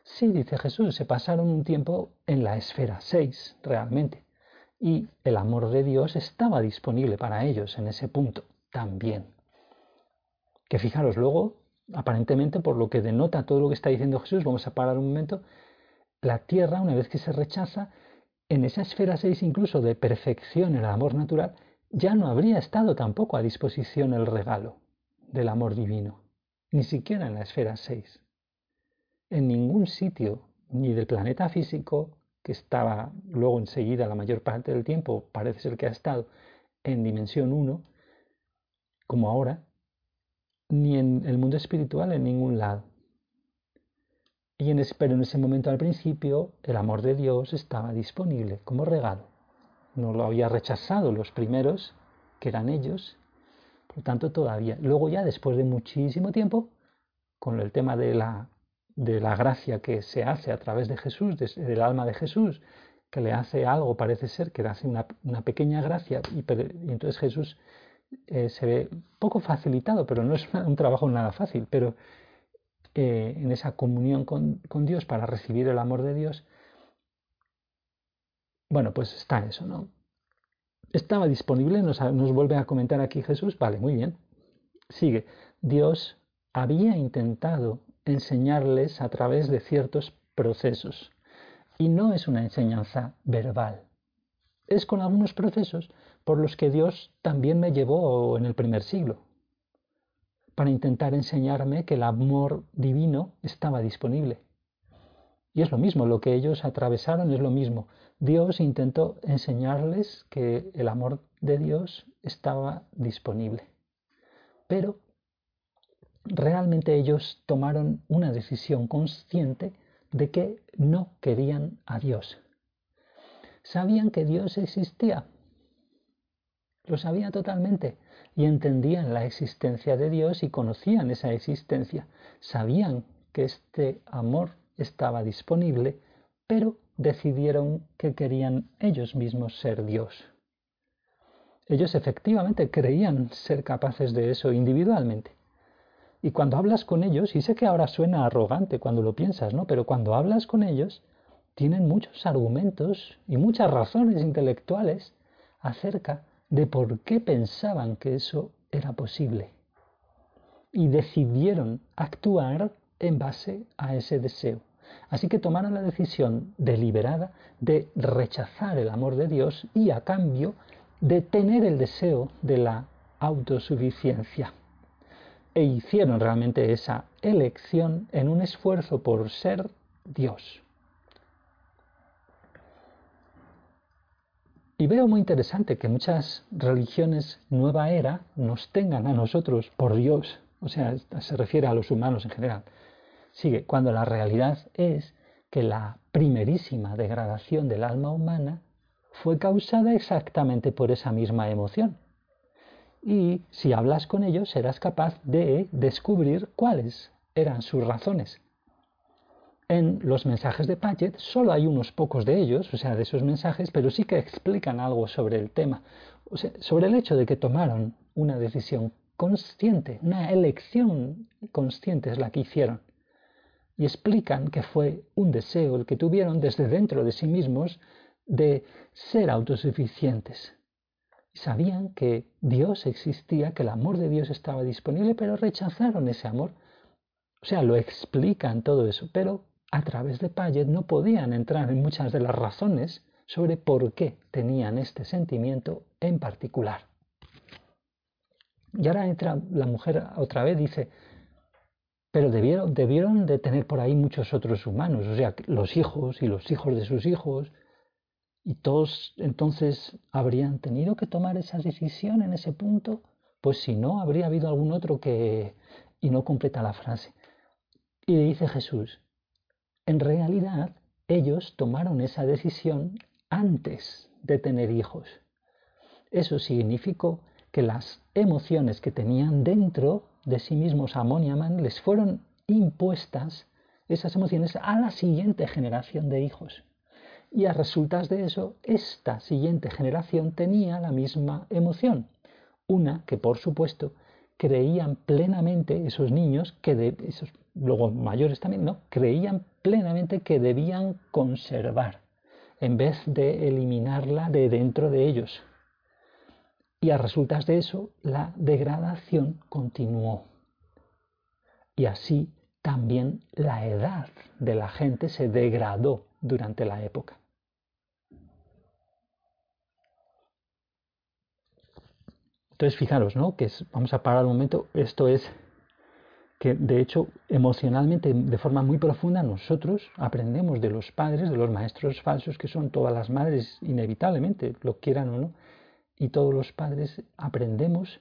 Sí, dice Jesús, se pasaron un tiempo en la esfera 6, realmente, y el amor de Dios estaba disponible para ellos en ese punto también. Que fijaros, luego, aparentemente, por lo que denota todo lo que está diciendo Jesús, vamos a parar un momento, la tierra, una vez que se rechaza, en esa esfera 6 incluso de perfección en el amor natural, ya no habría estado tampoco a disposición el regalo del amor divino, ni siquiera en la esfera 6. En ningún sitio, ni del planeta físico, que estaba luego enseguida la mayor parte del tiempo, parece ser que ha estado en dimensión 1, como ahora, ni en el mundo espiritual en ningún lado. Y en ese, pero en ese momento al principio el amor de Dios estaba disponible como regalo. No lo había rechazado los primeros, que eran ellos, por tanto todavía. Luego ya después de muchísimo tiempo, con el tema de la, de la gracia que se hace a través de Jesús, del alma de Jesús, que le hace algo, parece ser, que le hace una, pequeña gracia, y entonces Jesús eh, se ve poco facilitado, pero no es (laughs) un trabajo nada fácil, pero eh, en esa comunión con, Dios para recibir el amor de Dios, bueno, pues está eso, ¿no? Estaba disponible, nos, nos vuelve a comentar aquí Jesús, vale, muy bien. Sigue, Dios había intentado enseñarles a través de ciertos procesos y no es una enseñanza verbal, es con algunos procesos por los que Dios también me llevó en el primer siglo, para intentar enseñarme que el amor divino estaba disponible. Y es lo mismo, lo que ellos atravesaron es lo mismo. Dios intentó enseñarles que el amor de Dios estaba disponible. Pero realmente ellos tomaron una decisión consciente de que no querían a Dios. Sabían que Dios existía, lo sabía totalmente y entendían la existencia de Dios y conocían esa existencia. Sabían que este amor estaba disponible, pero decidieron que querían ellos mismos ser Dios. Ellos efectivamente creían ser capaces de eso individualmente. Y cuando hablas con ellos, y sé que ahora suena arrogante cuando lo piensas, ¿no? Pero cuando hablas con ellos, tienen muchos argumentos y muchas razones intelectuales acerca de por qué pensaban que eso era posible. Y decidieron actuar en base a ese deseo. Así que tomaron la decisión deliberada de rechazar el amor de Dios y a cambio de tener el deseo de la autosuficiencia. E hicieron realmente esa elección en un esfuerzo por ser Dios. Y veo muy interesante que muchas religiones nueva era nos tengan a nosotros por Dios, o sea, se refiere a los humanos en general. Sigue, cuando la realidad es que la primerísima degradación del alma humana fue causada exactamente por esa misma emoción. Y si hablas con ellos serás capaz de descubrir cuáles eran sus razones. En los mensajes de Paget, solo hay unos pocos de ellos, o sea, de esos mensajes, pero sí que explican algo sobre el tema, sobre el hecho de que tomaron una decisión consciente, una elección consciente es la que hicieron. Y explican que fue un deseo el que tuvieron desde dentro de sí mismos de ser autosuficientes. Sabían que Dios existía, que el amor de Dios estaba disponible, pero rechazaron ese amor. O sea, lo explican todo eso, pero a través de Payet no podían entrar en muchas de las razones sobre por qué tenían este sentimiento en particular. Y ahora entra la mujer otra vez, dice, pero debieron, debieron de tener por ahí muchos otros humanos, o sea, los hijos y los hijos de sus hijos, y todos entonces habrían tenido que tomar esa decisión en ese punto, pues si no, habría habido algún otro que... y no completa la frase. Y dice Jesús, en realidad, ellos tomaron esa decisión antes de tener hijos. Eso significó que las emociones que tenían dentro de sí mismos Amón y Amán les fueron impuestas esas emociones a la siguiente generación de hijos. Y a resultas de eso, esta siguiente generación tenía la misma emoción. Una que, por supuesto, creían plenamente esos niños, que de, esos luego mayores también, ¿no? Creían plenamente que debían conservar en vez de eliminarla de dentro de ellos. Y a resultas de eso, la degradación continuó. Y así también la edad de la gente se degradó durante la época. Entonces, fijaros, ¿no? Que vamos a parar un momento. Esto es que de hecho emocionalmente de forma muy profunda nosotros aprendemos de los padres, de los maestros falsos que son todas las madres inevitablemente, lo quieran o no, y todos los padres aprendemos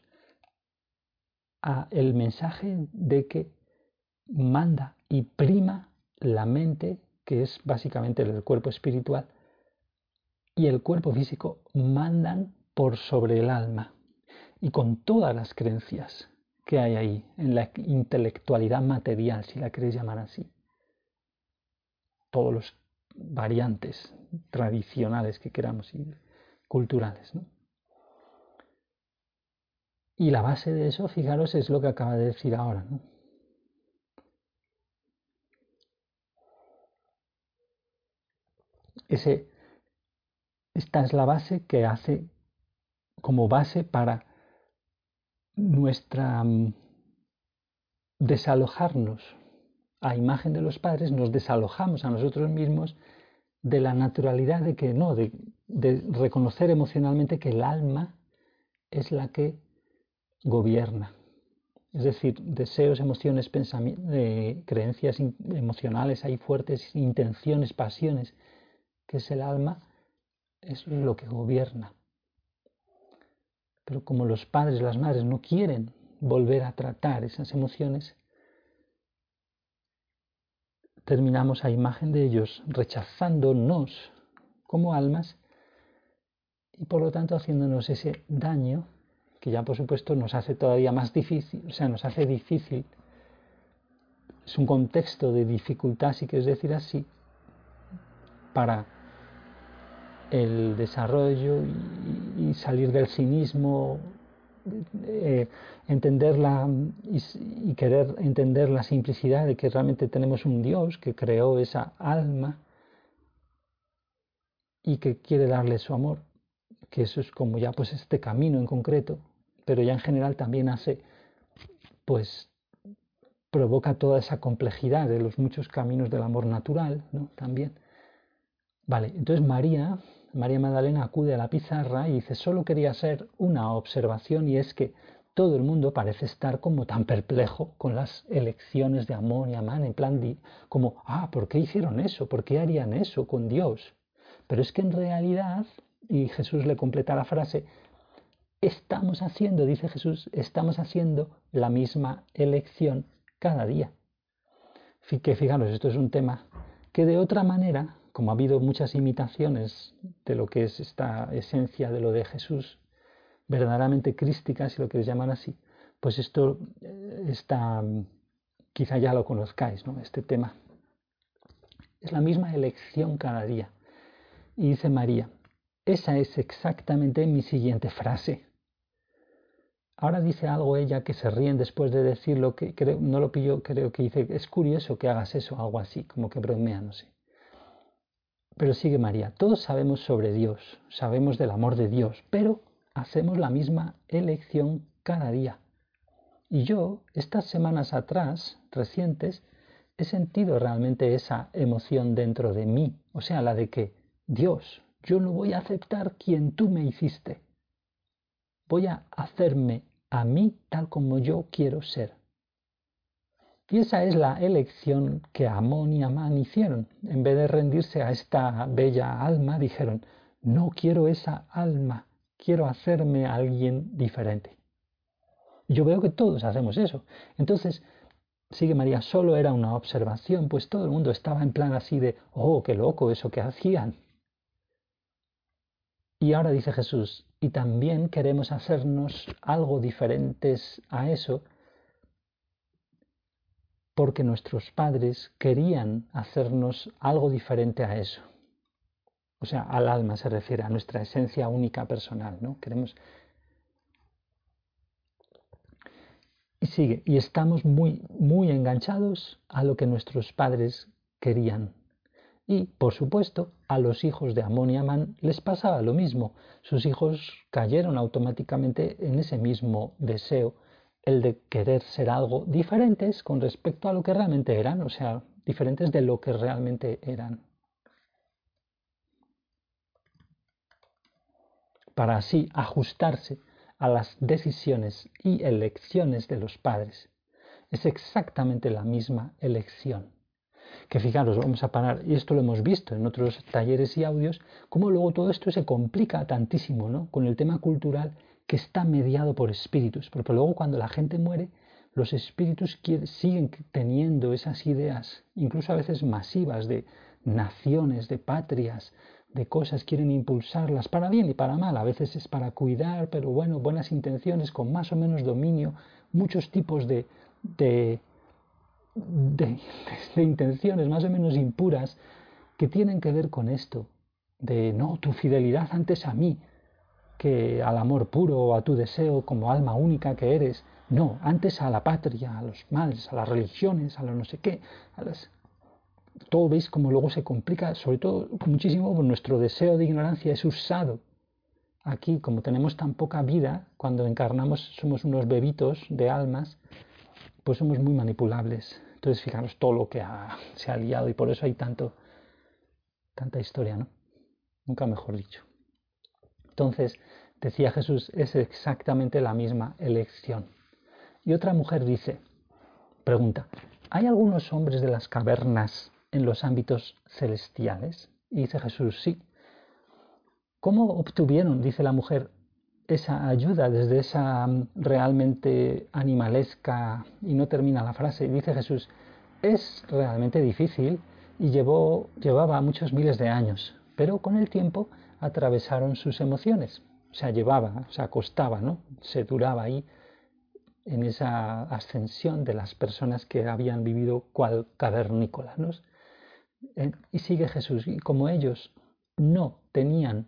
a el mensaje de que manda y prima la mente, que es básicamente el cuerpo espiritual, y el cuerpo físico mandan por sobre el alma. Y con todas las creencias que hay ahí, en la intelectualidad material, si la queréis llamar así. Todos los variantes tradicionales que queramos y culturales. Y la base de eso, fijaros, es lo que acaba de decir ahora. Ese, esta es la base que hace como base para nuestra mm, desalojarnos a imagen de los padres, nos desalojamos a nosotros mismos de la naturalidad de que no, de, reconocer emocionalmente que el alma es la que gobierna. Es decir, deseos, emociones, eh, creencias emocionales, hay fuertes intenciones, pasiones, que es el alma, es lo que gobierna. Pero como los padres, las madres no quieren volver a tratar esas emociones, terminamos a imagen de ellos rechazándonos como almas y por lo tanto haciéndonos ese daño que ya por supuesto nos hace todavía más difícil, o sea, nos hace difícil, es un contexto de dificultad, si quieres decir así, para el desarrollo y, salir del cinismo, eh, entenderla y, querer entender la simplicidad de que realmente tenemos un Dios que creó esa alma y que quiere darle su amor, que eso es como ya pues este camino en concreto, pero ya en general también hace, pues provoca toda esa complejidad de los muchos caminos del amor natural, ¿no? También. Vale, entonces María María Magdalena acude a la pizarra y dice, solo quería hacer una observación y es que todo el mundo parece estar como tan perplejo con las elecciones de Amón y Amán, en plan de, como, ah, ¿por qué hicieron eso? ¿Por qué harían eso con Dios? Pero es que en realidad, y Jesús le completa la frase, estamos haciendo, dice Jesús, estamos haciendo la misma elección cada día. Que fijaros, esto es un tema que de otra manera como ha habido muchas imitaciones de lo que es esta esencia de lo de Jesús, verdaderamente crísticas, si lo queréis llamar así, pues esto eh, está, quizá ya lo conozcáis, ¿no? este tema. Es la misma elección cada día. Y dice María, esa es exactamente mi siguiente frase. Ahora dice algo ella que se ríen después de decirlo, que creo, no lo pillo, creo que dice, es curioso que hagas eso, algo así, como que bromea, no sé. Pero sigue María, todos sabemos sobre Dios, sabemos del amor de Dios, pero hacemos la misma elección cada día. Y yo, estas semanas atrás, recientes, he sentido realmente esa emoción dentro de mí, o sea, la de que, Dios, yo no voy a aceptar quien tú me hiciste. Voy a hacerme a mí tal como yo quiero ser. Y esa es la elección que Amón y Amán hicieron. En vez de rendirse a esta bella alma, dijeron, no quiero esa alma, quiero hacerme alguien diferente. Yo veo que todos hacemos eso. Entonces, sigue María, solo era una observación, pues todo el mundo estaba en plan así de, oh, qué loco eso que hacían. Y ahora dice Jesús, y también queremos hacernos algo diferentes a eso, porque nuestros padres querían hacernos algo diferente a eso. O sea, al alma se refiere, a nuestra esencia única personal, ¿no? Queremos Y sigue, y estamos muy, muy enganchados a lo que nuestros padres querían. Y, por supuesto, a los hijos de Amón y Amán les pasaba lo mismo. Sus hijos cayeron automáticamente en ese mismo deseo, el de querer ser algo diferentes con respecto a lo que realmente eran, o sea, diferentes de lo que realmente eran. Para así ajustarse a las decisiones y elecciones de los padres. Es exactamente la misma elección. Que fijaros, vamos a parar, y esto lo hemos visto en otros talleres y audios, cómo luego todo esto se complica tantísimo ¿no? con el tema cultural que está mediado por espíritus. Porque luego cuando la gente muere, los espíritus siguen teniendo esas ideas, incluso a veces masivas, de naciones, de patrias, de cosas quieren impulsarlas para bien y para mal. A veces es para cuidar, pero bueno, buenas intenciones, con más o menos dominio, muchos tipos de, de, de, (laughs) intenciones más o menos impuras que tienen que ver con esto, de no, tu fidelidad antes a mí, que al amor puro o a tu deseo como alma única que eres. No, antes a la patria, a los madres, a las religiones, a lo no sé qué, a las todo veis como luego se complica, sobre todo muchísimo nuestro deseo de ignorancia es usado. Aquí, como tenemos tan poca vida, cuando encarnamos somos unos bebitos de almas, pues somos muy manipulables. Entonces, fijaros todo lo que se ha liado y por eso hay tanto, tanta historia, ¿no? Nunca mejor dicho. Entonces, decía Jesús, es exactamente la misma elección. Y otra mujer dice, pregunta, ¿hay algunos hombres de las cavernas en los ámbitos celestiales? Y dice Jesús, sí. ¿Cómo obtuvieron, dice la mujer, esa ayuda desde esa mm, realmente animalesca, y no termina la frase, dice Jesús, es realmente difícil y llevó, llevaba muchos miles de años, pero con el tiempo atravesaron sus emociones. O sea, llevaba, o sea, costaba, ¿no? Se duraba ahí en esa ascensión de las personas que habían vivido cual cavernícolas. Eh, y sigue Jesús, y como ellos no tenían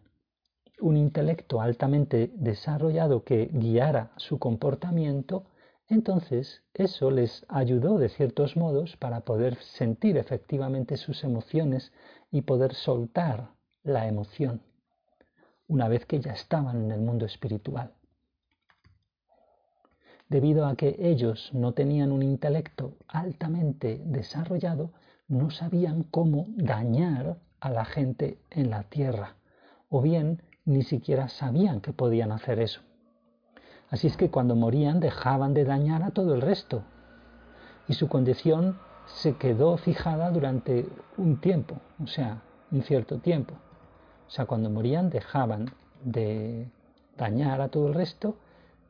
un intelecto altamente desarrollado que guiara su comportamiento, entonces eso les ayudó de ciertos modos para poder sentir efectivamente sus emociones y poder soltar la emoción una vez que ya estaban en el mundo espiritual. Debido a que ellos no tenían un intelecto altamente desarrollado, no sabían cómo dañar a la gente en la tierra, o bien ni siquiera sabían que podían hacer eso. Así es que cuando morían dejaban de dañar a todo el resto, y su condición se quedó fijada durante un tiempo, o sea, un cierto tiempo. O sea, cuando morían dejaban de dañar a todo el resto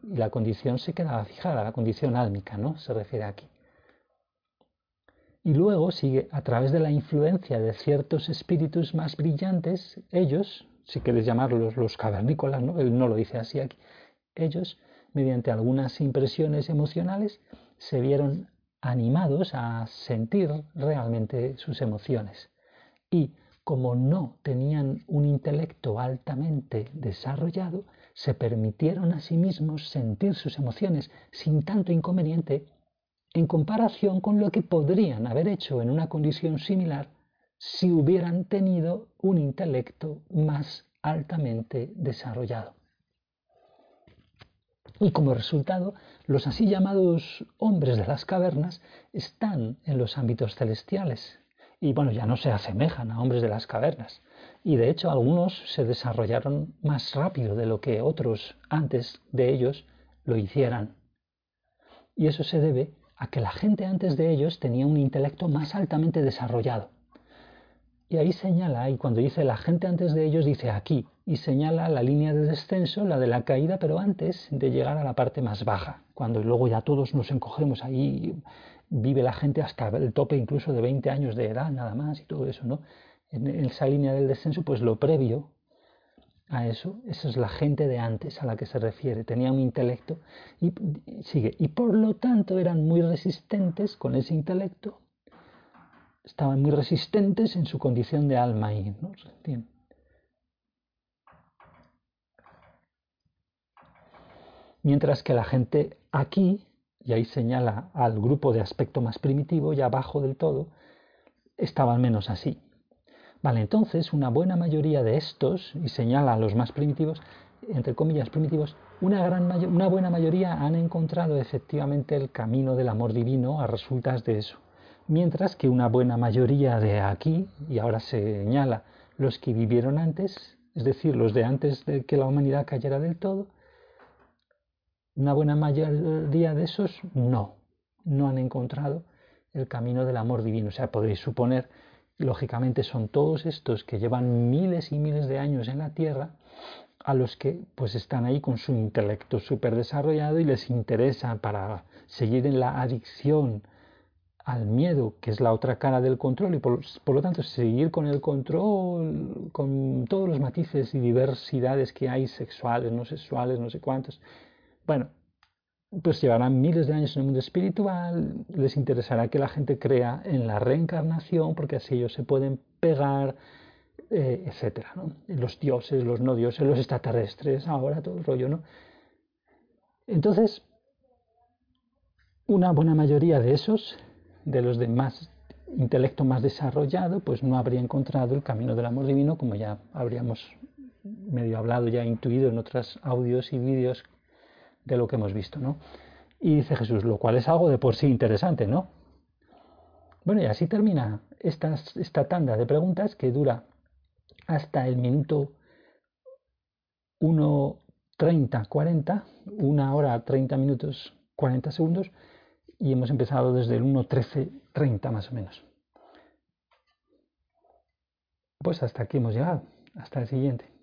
y la condición se quedaba fijada, la condición álmica, ¿no? Se refiere aquí. Y luego sigue a través de la influencia de ciertos espíritus más brillantes, ellos, si queréis llamarlos los cavernícolas, ¿no? él no lo dice así aquí, ellos, mediante algunas impresiones emocionales, se vieron animados a sentir realmente sus emociones. y como no tenían un intelecto altamente desarrollado, se permitieron a sí mismos sentir sus emociones sin tanto inconveniente en comparación con lo que podrían haber hecho en una condición similar si hubieran tenido un intelecto más altamente desarrollado. Y como resultado, los así llamados hombres de las cavernas están en los ámbitos celestiales. Y bueno, ya no se asemejan a hombres de las cavernas. Y de hecho algunos se desarrollaron más rápido de lo que otros antes de ellos lo hicieran. Y eso se debe a que la gente antes de ellos tenía un intelecto más altamente desarrollado. Y ahí señala, y cuando dice la gente antes de ellos, dice aquí, y señala la línea de descenso, la de la caída, pero antes de llegar a la parte más baja, cuando luego ya todos nos encogemos ahí, vive la gente hasta el tope incluso de 20 años de edad nada más y todo eso, ¿no? En esa línea del descenso, pues lo previo a eso, esa es la gente de antes a la que se refiere, tenía un intelecto y sigue, y por lo tanto eran muy resistentes con ese intelecto estaban muy resistentes en su condición de alma y ¿no? Mientras que la gente aquí, y ahí señala al grupo de aspecto más primitivo, y abajo del todo, estaban menos así. Vale, entonces una buena mayoría de estos, y señala a los más primitivos, entre comillas primitivos, una, gran una buena mayoría han encontrado efectivamente el camino del amor divino a resultas de eso mientras que una buena mayoría de aquí, y ahora se señala los que vivieron antes, es decir, los de antes de que la humanidad cayera del todo, una buena mayoría de esos no, no han encontrado el camino del amor divino. O sea, podréis suponer, lógicamente son todos estos que llevan miles y miles de años en la Tierra, a los que pues están ahí con su intelecto súper desarrollado y les interesa para seguir en la adicción al miedo, que es la otra cara del control, y por, lo tanto seguir con el control, con todos los matices y diversidades que hay, sexuales, no sexuales, no sé cuántos. Bueno, pues llevarán miles de años en el mundo espiritual, les interesará que la gente crea en la reencarnación, porque así ellos se pueden pegar, eh, etcétera, ¿no? Los dioses, los no dioses, los extraterrestres, ahora todo el rollo, ¿no? Entonces, una buena mayoría de esos de los de más intelecto más desarrollado, pues no habría encontrado el camino del amor divino, como ya habríamos medio hablado, ya intuido en otros audios y vídeos de lo que hemos visto, ¿no? Y dice Jesús, lo cual es algo de por sí interesante, ¿no? Bueno, y así termina esta, esta tanda de preguntas que dura hasta el minuto 1.30, 40, una hora 30 minutos 40 segundos, y hemos empezado desde el 1.13.30 más o menos. Pues hasta aquí hemos llegado. Hasta el siguiente.